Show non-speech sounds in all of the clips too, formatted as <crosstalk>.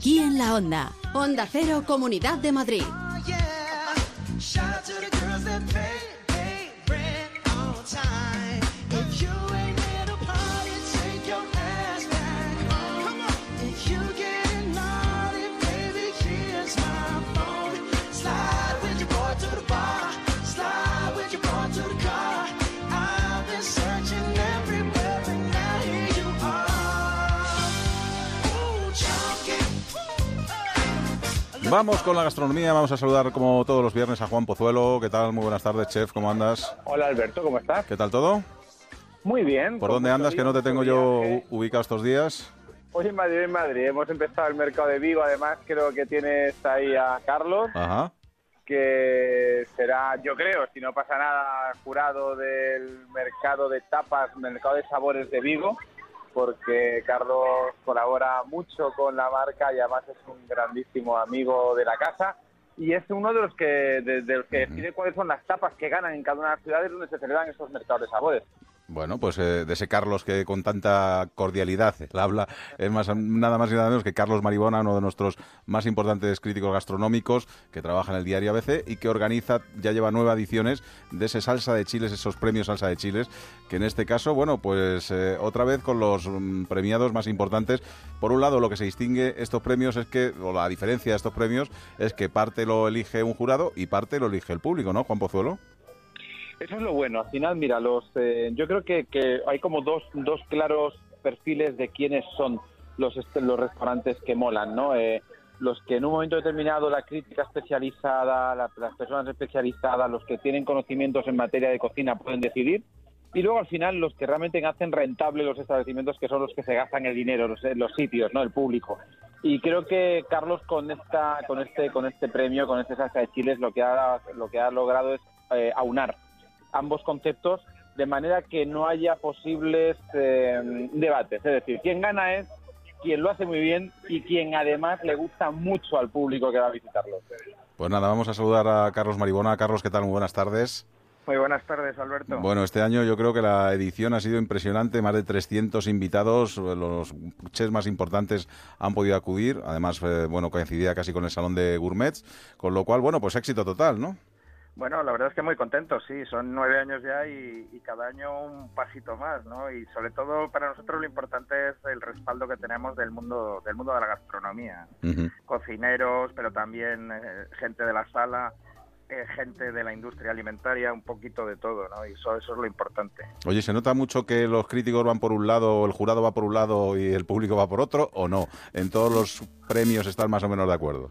aquí en la Onda. Onda Cero, Comunidad de Madrid. Vamos con la gastronomía, vamos a saludar como todos los viernes a Juan Pozuelo. ¿Qué tal? Muy buenas tardes, chef, ¿cómo andas? Hola Alberto, ¿cómo estás? ¿Qué tal todo? Muy bien. ¿Por dónde andas que no te tengo yo ubicado estos días? Hoy en Madrid, en Madrid. Hemos empezado el mercado de Vigo, además creo que tienes ahí a Carlos. Ajá. que será, yo creo, si no pasa nada, jurado del mercado de tapas, mercado de sabores de Vigo porque Carlos colabora mucho con la marca y además es un grandísimo amigo de la casa y es uno de los que de, de los que decide cuáles son las tapas que ganan en cada una de las ciudades donde se celebran estos mercados de sabores. Bueno, pues eh, de ese Carlos que con tanta cordialidad <laughs> habla, es más, nada más y nada menos que Carlos Maribona, uno de nuestros más importantes críticos gastronómicos, que trabaja en el diario ABC y que organiza, ya lleva nueve ediciones de ese salsa de chiles, esos premios salsa de chiles, que en este caso, bueno, pues eh, otra vez con los mm, premiados más importantes. Por un lado, lo que se distingue estos premios es que, o la diferencia de estos premios, es que parte lo elige un jurado y parte lo elige el público, ¿no, Juan Pozuelo? Eso es lo bueno. Al final, mira, los, eh, yo creo que, que, hay como dos, dos claros perfiles de quiénes son los, los restaurantes que molan, ¿no? Eh, los que en un momento determinado la crítica especializada, la, las personas especializadas, los que tienen conocimientos en materia de cocina pueden decidir. Y luego al final los que realmente hacen rentable los establecimientos, que son los que se gastan el dinero, los, los sitios, ¿no? El público. Y creo que Carlos con esta, con este, con este premio, con este salsa de chiles, lo que ha, lo que ha logrado es eh, aunar ambos conceptos de manera que no haya posibles eh, debates. Es decir, quien gana es quien lo hace muy bien y quien además le gusta mucho al público que va a visitarlo. Pues nada, vamos a saludar a Carlos Maribona. Carlos, ¿qué tal? Muy buenas tardes. Muy buenas tardes, Alberto. Bueno, este año yo creo que la edición ha sido impresionante, más de 300 invitados, los chefs más importantes han podido acudir, además, eh, bueno, coincidía casi con el Salón de Gourmets, con lo cual, bueno, pues éxito total, ¿no? Bueno, la verdad es que muy contento, sí, son nueve años ya y, y, cada año un pasito más, ¿no? Y sobre todo para nosotros lo importante es el respaldo que tenemos del mundo del mundo de la gastronomía, uh -huh. cocineros, pero también eh, gente de la sala, eh, gente de la industria alimentaria, un poquito de todo, ¿no? Y eso, eso es lo importante. Oye, ¿se nota mucho que los críticos van por un lado, el jurado va por un lado y el público va por otro, o no? ¿En todos los premios están más o menos de acuerdo?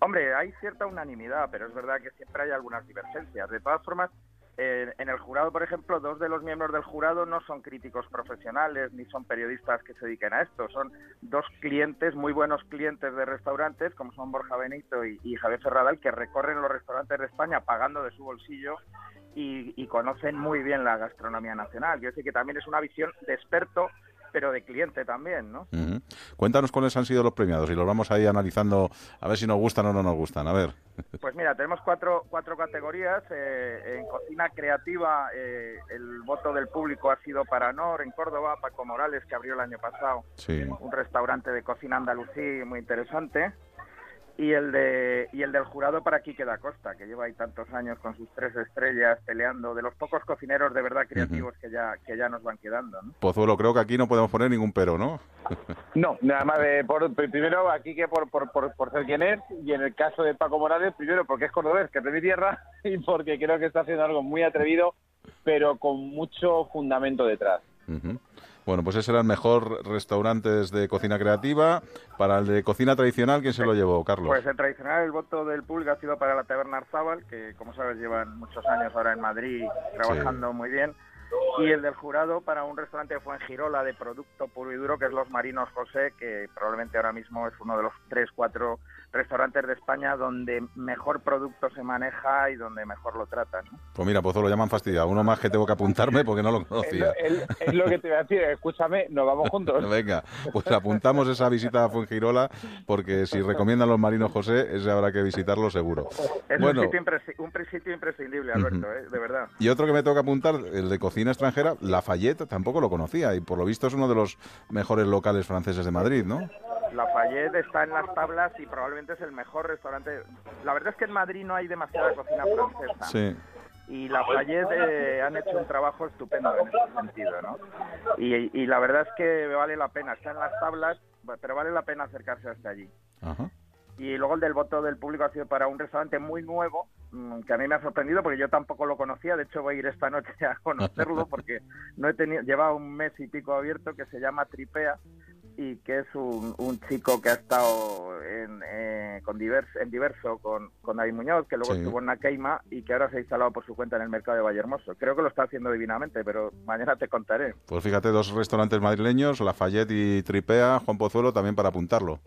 Hombre, hay cierta unanimidad, pero es verdad que siempre hay algunas divergencias. De todas formas, eh, en el jurado, por ejemplo, dos de los miembros del jurado no son críticos profesionales ni son periodistas que se dediquen a esto. Son dos clientes, muy buenos clientes de restaurantes, como son Borja Benito y, y Javier Ferradal, que recorren los restaurantes de España pagando de su bolsillo y, y conocen muy bien la gastronomía nacional. Yo decir que también es una visión de experto pero de cliente también, ¿no? Uh -huh. Cuéntanos cuáles han sido los premiados y los vamos a ir analizando a ver si nos gustan o no nos gustan. A ver. <laughs> Pues mira, tenemos cuatro, cuatro categorías. Eh, en cocina creativa, eh, el voto del público ha sido para Nor, en Córdoba, Paco Morales, que abrió el año pasado sí. un restaurante de cocina andalusí muy interesante y el de y el del jurado para Quique da Costa, que lleva ahí tantos años con sus tres estrellas peleando, de los pocos cocineros de verdad creativos uh -huh. que ya que ya nos van quedando. ¿no? Pozuelo, creo que aquí no podemos poner ningún pero, ¿no? <laughs> no, nada más de por, primero aquí que por, por, por, por, ser quien es, y en el caso de Paco Morales, primero porque es cordobés, que es de mi tierra, <laughs> y porque creo que está haciendo algo muy atrevido, pero con mucho fundamento detrás. Uh -huh. Bueno, pues ese era el mejor restaurantes de cocina creativa. Para el de cocina tradicional, ¿quién se lo llevó, Carlos? Pues el tradicional, el voto del público ha sido para la Taberna Arzábal, que como sabes llevan muchos años ahora en Madrid trabajando sí. muy bien. Y el del jurado para un restaurante de Fuengirola de producto puro y duro, que es Los Marinos José, que probablemente ahora mismo es uno de los tres, cuatro restaurantes de España donde mejor producto se maneja y donde mejor lo tratan. ¿no? Pues mira, Pozo, lo llaman fastidiado. Uno más que tengo que apuntarme porque no lo conocía. Es lo, que te voy a decir, escúchame, nos vamos <laughs> juntos. Venga, pues apuntamos esa visita a Fuengirola porque si recomiendan los Marinos José, ese habrá que visitarlo seguro. Es bueno, un, sitio un, sitio imprescindible, Alberto, uh -huh. ¿eh? de verdad. Y otro que me toca apuntar, el de cocina extranjera, Lafayette, tampoco lo conocía y por lo visto es uno de los mejores locales franceses de Madrid, ¿no? Lafayette está en las tablas y probablemente es el mejor restaurante. La verdad es que en Madrid no hay demasiada cocina francesa. Sí. Y Lafayette eh, han hecho un trabajo estupendo en ese sentido, ¿no? Y, y la verdad es que vale la pena, está en las tablas, pero vale la pena acercarse hasta allí. Ajá. Y luego el del voto del público ha sido para un restaurante muy nuevo, mm, que a mí me ha sorprendido porque yo tampoco lo conocía. De hecho, voy a ir esta noche a conocerlo porque no he tenido, lleva un mes y pico abierto que se llama Tripea y que es un, un chico que ha estado en, eh, con diverso, en diverso con, con David Muñoz, que luego Sí. estuvo en Nakeima y que ahora se ha instalado por su cuenta en el mercado de Vallehermoso. Creo que lo está haciendo divinamente, pero mañana te contaré. Pues fíjate, dos restaurantes madrileños, Lafayette y Tripea, Juan Pozuelo, también para apuntarlo.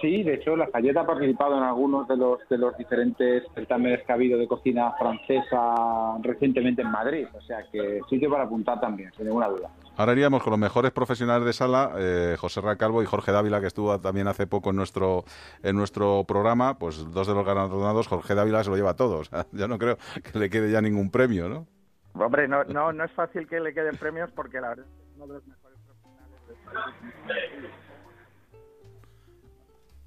Sí, de hecho, la Fayette ha participado en algunos de los de los diferentes certámenes que ha habido de cocina francesa recientemente en Madrid. O sea que sitio para apuntar también, sin ninguna duda. Ahora iríamos con los mejores profesionales de sala, eh, José Racalvo y Jorge Dávila, que estuvo también hace poco en nuestro en nuestro programa. Pues dos de los galardonados, Jorge Dávila se lo lleva todo. <laughs> O sea, yo no creo que le quede ya ningún premio, ¿no? Hombre, no, no, no es fácil que le queden premios porque la verdad es que es uno de los mejores profesionales de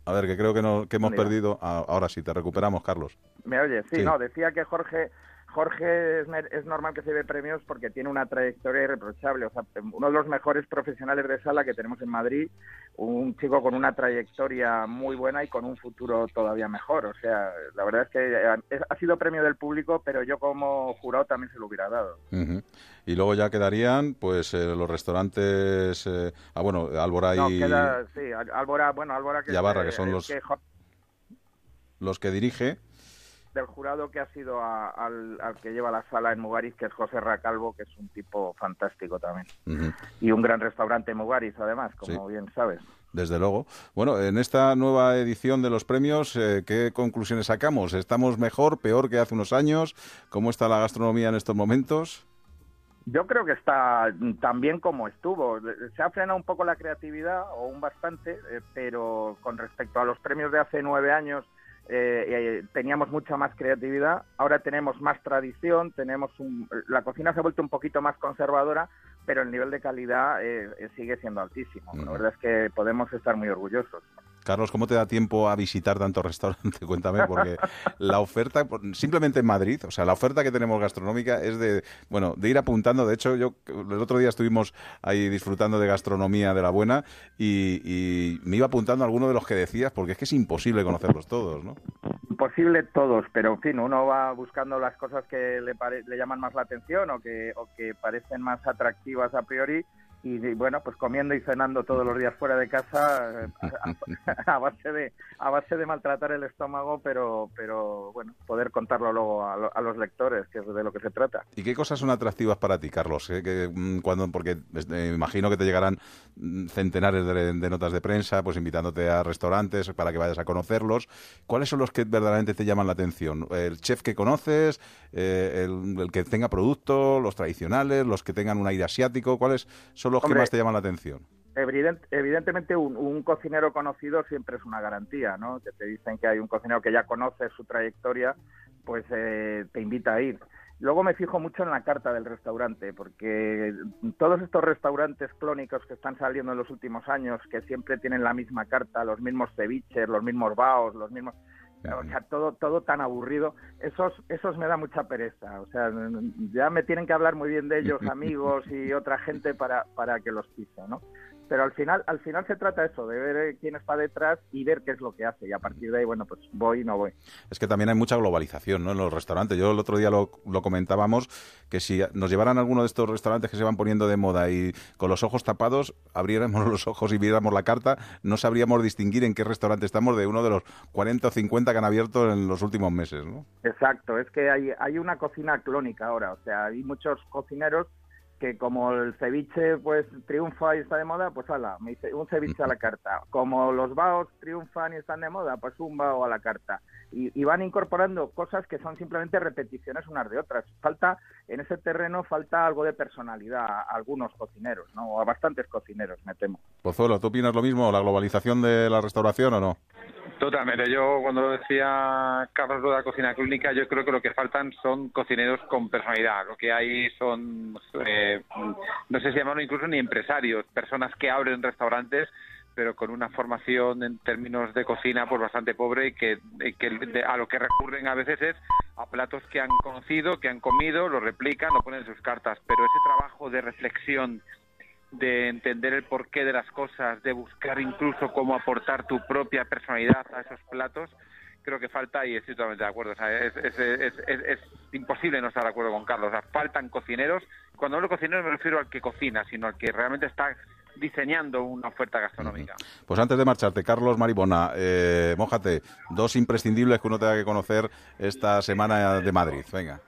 A ver, que creo que, no, que hemos perdido. Ah, ahora sí, te recuperamos, Carlos. ¿Me oyes? Sí, Sí. no, decía que Jorge Jorge es, normal que se dé premios porque tiene una trayectoria irreprochable. O sea, uno de los mejores profesionales de sala que tenemos en Madrid, un chico con una trayectoria muy buena y con un futuro todavía mejor. O sea, la verdad es que eh, ha sido premio del público, pero yo como jurado también se lo hubiera dado. Y luego ya quedarían, pues, eh, los restaurantes. eh, ah, bueno, Álvora No, y queda, sí, Álvora, bueno, Álvora que, Y Abarra, que son los- que los que dirige. Del jurado que ha sido a- al, al que lleva la sala en Mugaris, que es José Racalvo, que es un tipo fantástico también. Y un gran restaurante en Mugaris, además, como bien sabes. Desde luego. Bueno, en esta nueva edición de los premios, eh, ¿qué conclusiones sacamos? ¿Estamos mejor, peor que hace unos años? ¿Cómo está la gastronomía en estos momentos? Yo creo que está tan bien como estuvo. Se ha frenado un poco la creatividad, o un bastante, eh, pero con respecto a los premios de hace nueve años, eh, eh, teníamos mucha más creatividad. Ahora tenemos más tradición, tenemos un- la cocina se ha vuelto un poquito más conservadora, pero el nivel de calidad eh, eh, sigue siendo altísimo. La verdad es que podemos estar muy orgullosos. Carlos, ¿cómo te da tiempo a visitar tantos restaurantes? <laughs> Cuéntame, porque la oferta, simplemente en Madrid, o sea, la oferta que tenemos gastronómica es de, bueno, de ir apuntando. De hecho, yo el otro día estuvimos ahí disfrutando de gastronomía de la buena y, me iba apuntando a alguno de los que decías, porque es que es imposible conocerlos todos, ¿no? Imposible todos, pero en fin, uno va buscando las cosas que le, llaman más la atención o que parecen más atractivas a priori y bueno, pues comiendo y cenando todos los días fuera de casa eh, <laughs> a, base de a base de maltratar el estómago, pero pero bueno, poder contarlo luego a, lo- a los lectores, que es de lo que se trata. ¿Y qué cosas son atractivas para ti, Carlos? Eh, que, mm, cuando, porque eh, imagino que te llegarán mm, centenares de, de notas de prensa, pues invitándote a restaurantes para que vayas a conocerlos. ¿Cuáles son los que verdaderamente te llaman la atención? ¿El chef que conoces? El, el que tenga producto? ¿Los tradicionales? ¿Los que tengan un aire asiático? ¿Cuáles son los que más te llaman la atención? Evident- evidentemente un, un cocinero conocido siempre es una garantía, ¿no? Que te dicen que hay un cocinero que ya conoce su trayectoria, pues eh, te invita a ir. Luego me fijo mucho en la carta del restaurante, porque todos estos restaurantes clónicos que están saliendo en los últimos años, que siempre tienen la misma carta, los mismos ceviches, los mismos baos, los mismos... O sea, todo, todo tan aburrido, esos, esos me da mucha pereza. O sea, ya me tienen que hablar muy bien de ellos, <laughs> amigos y otra gente para, para que los pise, ¿no? Pero al final, al final se trata eso, de ver eh, quién está detrás y ver qué es lo que hace. Y a partir de ahí, bueno, pues voy y no voy. Es que también hay mucha globalización ¿no? en los restaurantes. Yo el otro día lo, lo comentábamos, que si nos llevaran alguno de estos restaurantes que se van poniendo de moda y con los ojos tapados, abriéramos los ojos y viéramos la carta, no sabríamos distinguir en qué restaurante estamos de uno de los 40 o 50 que han abierto en los últimos meses. ¿no? Exacto, es que hay, hay una cocina clónica ahora. O sea, hay muchos cocineros que como el ceviche pues triunfa y está de moda, pues ala, me dice un ceviche a la carta. Como los baos triunfan y están de moda, pues un bao a la carta. Y, y van incorporando cosas que son simplemente repeticiones unas de otras. Falta, en ese terreno, falta algo de personalidad a algunos cocineros, ¿no? O a bastantes cocineros, me temo. Pozuelo, ¿tú opinas lo mismo? ¿La globalización de la restauración o no? Totalmente. Yo, cuando lo decía Carlos lo de la cocina clínica, yo creo que lo que faltan son cocineros con personalidad. Lo que hay son, eh, no sé si llamarlo incluso ni empresarios, personas que abren restaurantes, pero con una formación en términos de cocina pues bastante pobre y que, a lo que recurren a veces es a platos que han conocido, que han comido, lo replican, lo ponen en sus cartas, pero ese trabajo de reflexión, de entender el porqué de las cosas, de buscar incluso cómo aportar tu propia personalidad a esos platos, creo que falta y estoy totalmente de acuerdo. es, es, imposible no estar de acuerdo con Carlos. O sea, faltan cocineros. Cuando hablo de cocineros me refiero al que cocina, sino al que realmente está diseñando una oferta gastronómica. Pues antes de marcharte, Carlos Maribona, eh, mójate, dos imprescindibles que uno tenga que conocer esta semana de Madrid. Venga.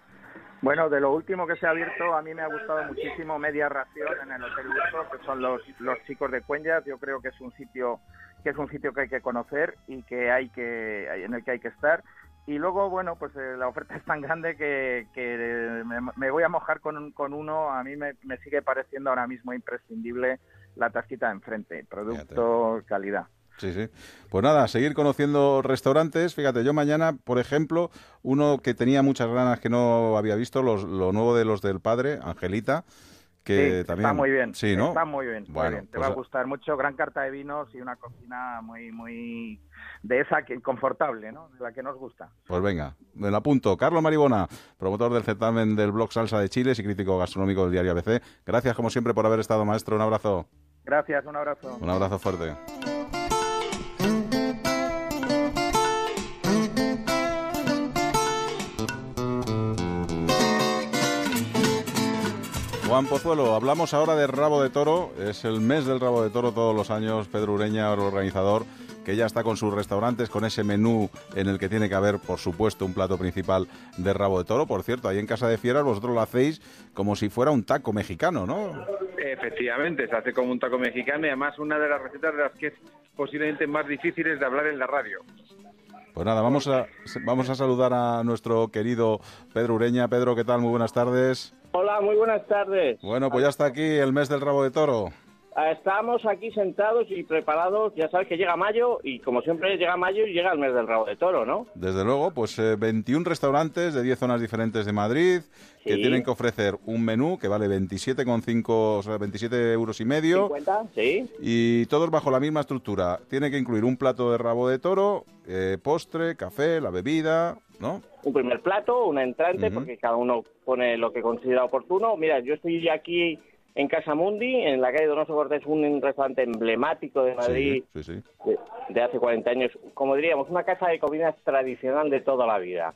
Bueno, de lo último que se ha abierto, a mí me ha gustado muchísimo Media Ración en el Hotel Luso, que son los, los chicos de Cuenjas. Yo creo que es un sitio que es un sitio que hay que conocer y que hay que en el que hay que estar y luego, bueno, pues eh, la oferta <laughs> es tan grande que, que me, voy a mojar con, con uno. A mí me, me, sigue pareciendo ahora mismo imprescindible la tasquita de enfrente, producto calidad. Sí, sí. Pues nada, seguir conociendo restaurantes. Fíjate, yo mañana, por ejemplo, uno que tenía muchas ganas que no había visto, los, lo nuevo de los del padre, Angelita, que también... Está muy bien, sí, ¿no? está muy bien, Te pues va a gustar mucho, gran carta de vinos y una cocina muy, muy de esa que confortable, ¿no? De la que nos gusta. Pues venga, me lo apunto. Carlos Maribona, promotor del certamen del blog Salsa de Chile y crítico gastronómico del diario ABC. Gracias como siempre por haber estado, maestro. Un abrazo. Gracias, un abrazo. Un abrazo fuerte. Juan Pozuelo, hablamos ahora de rabo de toro. Es el mes del rabo de toro todos los años. Pedro Ureña, el organizador, que ya está con sus restaurantes, con ese menú en el que tiene que haber, por supuesto, un plato principal de rabo de toro. Por cierto, ahí en Casa de Fieras vosotros lo hacéis como si fuera un taco mexicano, ¿no? Efectivamente, se hace como un taco mexicano y además una de las recetas de las que es posiblemente más difíciles de hablar en la radio. Pues nada, vamos a, vamos a saludar a nuestro querido Pedro Ureña. Pedro, ¿qué tal? Muy buenas tardes. Hola, muy buenas tardes. Bueno, pues ya está aquí el mes del rabo de toro. Estamos aquí sentados y preparados, ya sabes que llega mayo y como siempre llega mayo y llega el mes del rabo de toro, ¿no? Desde luego, pues 21 eh, restaurantes de 10 zonas diferentes de Madrid que tienen que ofrecer un menú que vale 27,5, o sea, 27 euros y medio. 50, sí. Y todos bajo la misma estructura. Tiene que incluir un plato de rabo de toro, eh, postre, café, la bebida, ¿no? Un primer plato, un entrante, porque cada uno pone lo que considera oportuno. Mira, yo estoy aquí en Casa Mundi, en la calle Donoso Cortés, un restaurante emblemático de Madrid De, hace 40 años. Como diríamos, una casa de comidas tradicional de toda la vida.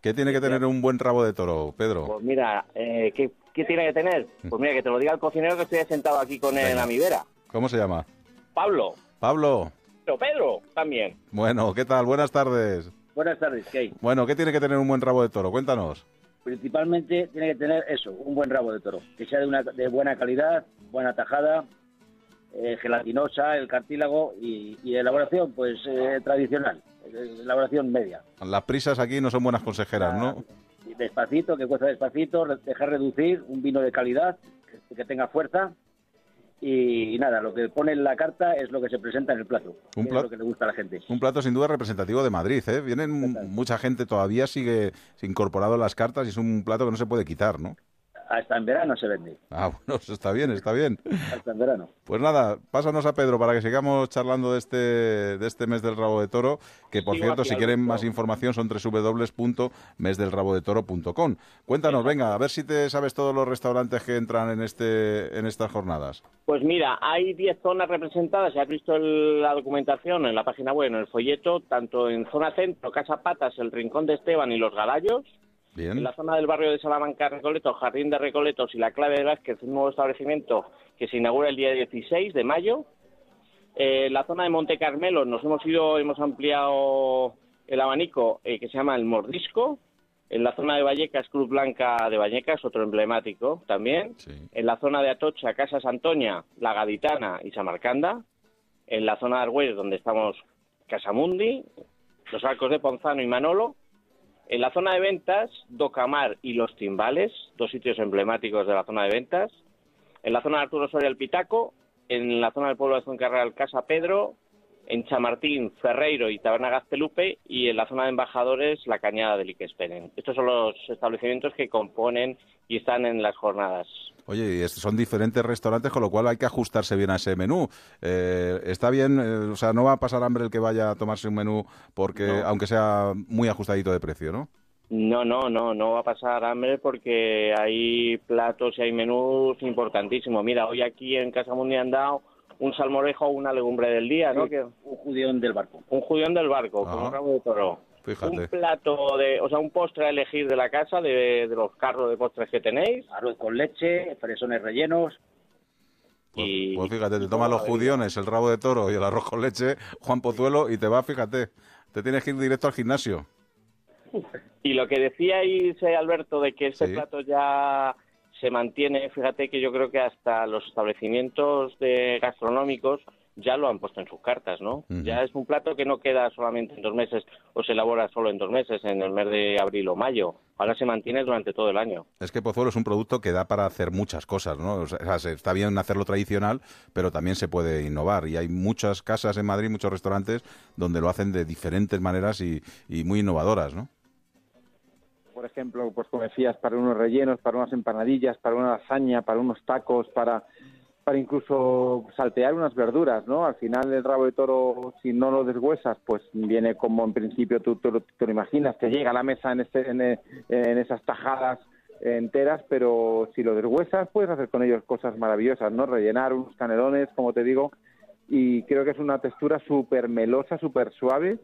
¿Qué tiene que tener un buen rabo de toro, Pedro? Pues mira, eh, ¿qué, tiene que tener? Pues mira, que te lo diga el cocinero que estoy sentado aquí con él en la vera. ¿Cómo se llama? Pablo. Pablo. Pero Pedro, también. Bueno, ¿qué tal? Buenas tardes. Buenas tardes, ¿qué Bueno, ¿qué tiene que tener un buen rabo de toro? Cuéntanos principalmente tiene que tener eso, un buen rabo de toro, que sea de, una, de buena calidad, buena tajada, eh, gelatinosa, el cartílago y, y elaboración pues eh, tradicional, elaboración media. Las prisas aquí no son buenas consejeras, ¿no? Despacito, que cuesta despacito, dejar reducir, un vino de calidad, que tenga fuerza y, nada, lo que pone en la carta es lo que se presenta en el plato. Un plato que le gusta a la gente. Un plato sin duda representativo de Madrid, ¿eh? Vienen mucha gente todavía sigue incorporado en las cartas y es un plato que no se puede quitar, ¿no? Hasta en verano se vende. Ah, <laughs> bueno, está bien, está bien. Hasta en verano. Pues nada, pásanos a Pedro para que sigamos charlando de este, de este mes del rabo de toro, que por cierto, si quieren más información son www.mesdelrabodetoro.com. Cuéntanos, venga, a ver si te sabes todos los restaurantes que entran en, este, en estas jornadas. Pues mira, hay 10 zonas representadas, ya has visto la documentación en la página web, en el folleto, tanto en zona centro, Casa Patas, el Rincón de Esteban y Los Galayos, en la zona del barrio de Salamanca, Recoleto, Jardín de Recoletos y la Clave de Vázquez, un nuevo establecimiento que se inaugura el día 16 de mayo. Eh, en la zona de Monte Carmelo nos hemos ido, hemos ampliado el abanico eh, que se llama el Mordisco. En la zona de Vallecas, Cruz Blanca de Vallecas, otro emblemático también. En la zona de Atocha, Casa Santoña, La Gaditana y Samarcanda. En la zona de Argüelles, donde estamos Casamundi, los Arcos de Ponzano y Manolo en la zona de ventas, Docamar y Los Timbales, dos sitios emblemáticos de la zona de ventas. En la zona de Arturo Soria el Pitaco, en la zona del pueblo de Zoncarral Casa Pedro, en Chamartín, Ferreiro y Taberna Gaztelupe y en la zona de embajadores La Cañada de Liquespenen. Estos son los establecimientos que componen y están en las jornadas. Oye, y son diferentes restaurantes, con lo cual hay que ajustarse bien a ese menú. Eh, está bien, eh, o sea, no va a pasar hambre el que vaya a tomarse un menú porque, aunque sea muy ajustadito de precio, ¿no? No, no, no, no va a pasar hambre porque hay platos y hay menús importantísimos. Mira, hoy aquí en Casa Mundial han dado un salmorejo o una legumbre del día, ¿no? que, un judión del barco. Un judión del barco, con un rabo de toro. Un plato de, o sea, un postre a elegir de la casa, de, los carros de postres que tenéis. Arroz con leche, fresones rellenos. Pues, y, pues fíjate, te tomas los judiones, el rabo de toro y el arroz con leche, Juan Pozuelo, y te va, fíjate, te tienes que ir directo al gimnasio. Y lo que decíais, Alberto, de que este plato ya se mantiene, fíjate que yo creo que hasta los establecimientos de gastronómicos ya lo han puesto en sus cartas, ¿no? Ya es un plato que no queda solamente en dos meses o se elabora solo en dos meses, en el mes de abril o mayo. Ahora se mantiene durante todo el año. Es que Pozuelo es un producto que da para hacer muchas cosas, ¿no? O sea, está bien hacerlo tradicional, pero también se puede innovar. Y hay muchas casas en Madrid, muchos restaurantes, donde lo hacen de diferentes maneras y, y muy innovadoras, ¿no? por ejemplo, pues como decías, para unos rellenos, para unas empanadillas, para una lasaña, para unos tacos, para, para incluso saltear unas verduras, ¿no? Al final el rabo de toro, si no lo deshuesas, pues viene como en principio tú, tú, lo imaginas, te llega a la mesa en, este, en, en esas tajadas enteras, pero si lo deshuesas puedes hacer con ellos cosas maravillosas, ¿no? Rellenar unos canelones, como te digo, y creo que es una textura súper melosa, súper suave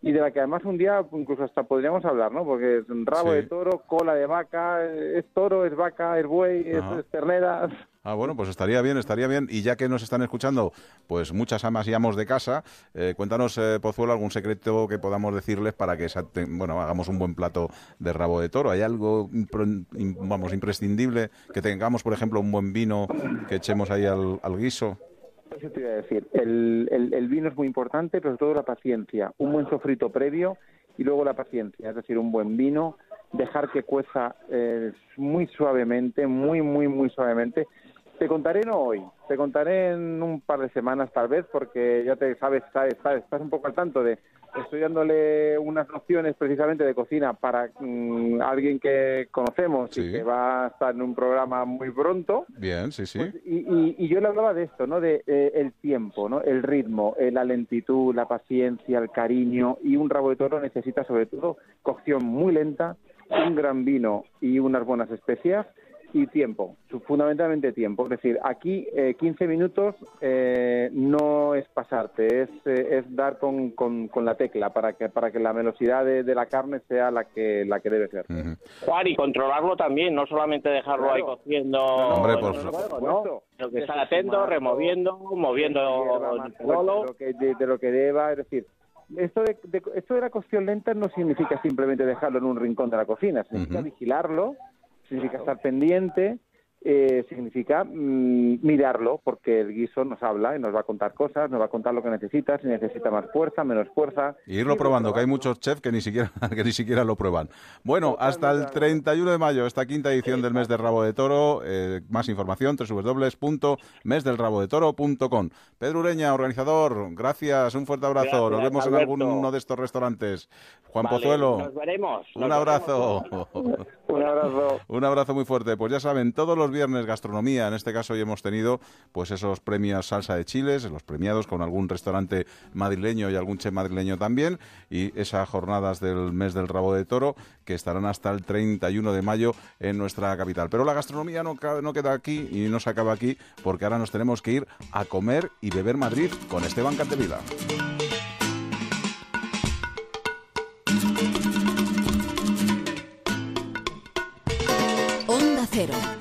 y de la que además un día incluso hasta podríamos hablar, ¿no? Porque es un rabo de toro, cola de vaca, es toro, es vaca, es buey, es, ternera. Ah, bueno, pues estaría bien, estaría bien. Y ya que nos están escuchando, pues muchas amas y amos de casa, eh, cuéntanos, eh, Pozuelo, algún secreto que podamos decirles para que bueno, hagamos un buen plato de rabo de toro. ¿Hay algo, vamos, imprescindible? Que tengamos, por ejemplo, un buen vino que echemos ahí al guiso. Eso te iba a decir. El, el, vino es muy importante, pero sobre todo la paciencia. Un buen sofrito previo y luego la paciencia. Es decir, un buen vino, dejar que cueza eh, muy suavemente, muy, muy, muy suavemente. Te contaré no hoy, te contaré en un par de semanas tal vez, porque ya te sabes, sabes, sabes estás un poco al tanto de estoy dándole unas nociones precisamente de cocina para mm, alguien que conocemos y que va a estar en un programa muy pronto. Bien, sí, sí. Pues, y, yo le hablaba de esto, ¿no? De eh, el tiempo, ¿no? El ritmo, eh, la lentitud, la paciencia, el cariño y un rabo de toro necesita sobre todo cocción muy lenta, un gran vino y unas buenas especias y tiempo, fundamentalmente tiempo. Es decir, aquí 15 eh, minutos eh, no es pasarte, es, eh, es dar con, con, la tecla para que para que la velocidad de, la carne sea la que la que debe ser. Juan, y controlarlo también, no solamente dejarlo ahí cociendo. No, hombre, por supuesto. Lo que estar atento, removiendo, moviendo de, lo que, de, lo que deba, es decir, esto de, esto de la cocción lenta no significa simplemente dejarlo en un rincón de la cocina, significa vigilarlo significa estar pendiente, eh, significa mm, mirarlo, porque el guiso nos habla y nos va a contar cosas, nos va a contar lo que necesita, si necesita más fuerza, menos fuerza. Y irlo probando, que hay muchos chefs que ni siquiera <laughs> que ni siquiera lo prueban. Bueno, hasta el 31 de mayo, esta quinta edición del mes del rabo de toro. Eh, más información, www.mesdelrabodetoro.com. Pedro Ureña, organizador, gracias, un fuerte abrazo. nos vemos en alguno de estos restaurantes. Juan Pozuelo. Nos veremos. un abrazo. <laughs> un abrazo. un abrazo muy fuerte. Pues ya saben, todos los viernes gastronomía. En este caso hoy hemos tenido pues esos premios salsa de chiles, los premiados con algún restaurante madrileño y algún chef madrileño también. Y esas jornadas del mes del rabo de toro que estarán hasta el 31 de mayo en nuestra capital. Pero la gastronomía no, no queda aquí y no se acaba aquí porque ahora nos tenemos que ir a comer y beber Madrid con Esteban Cantevila. Cero.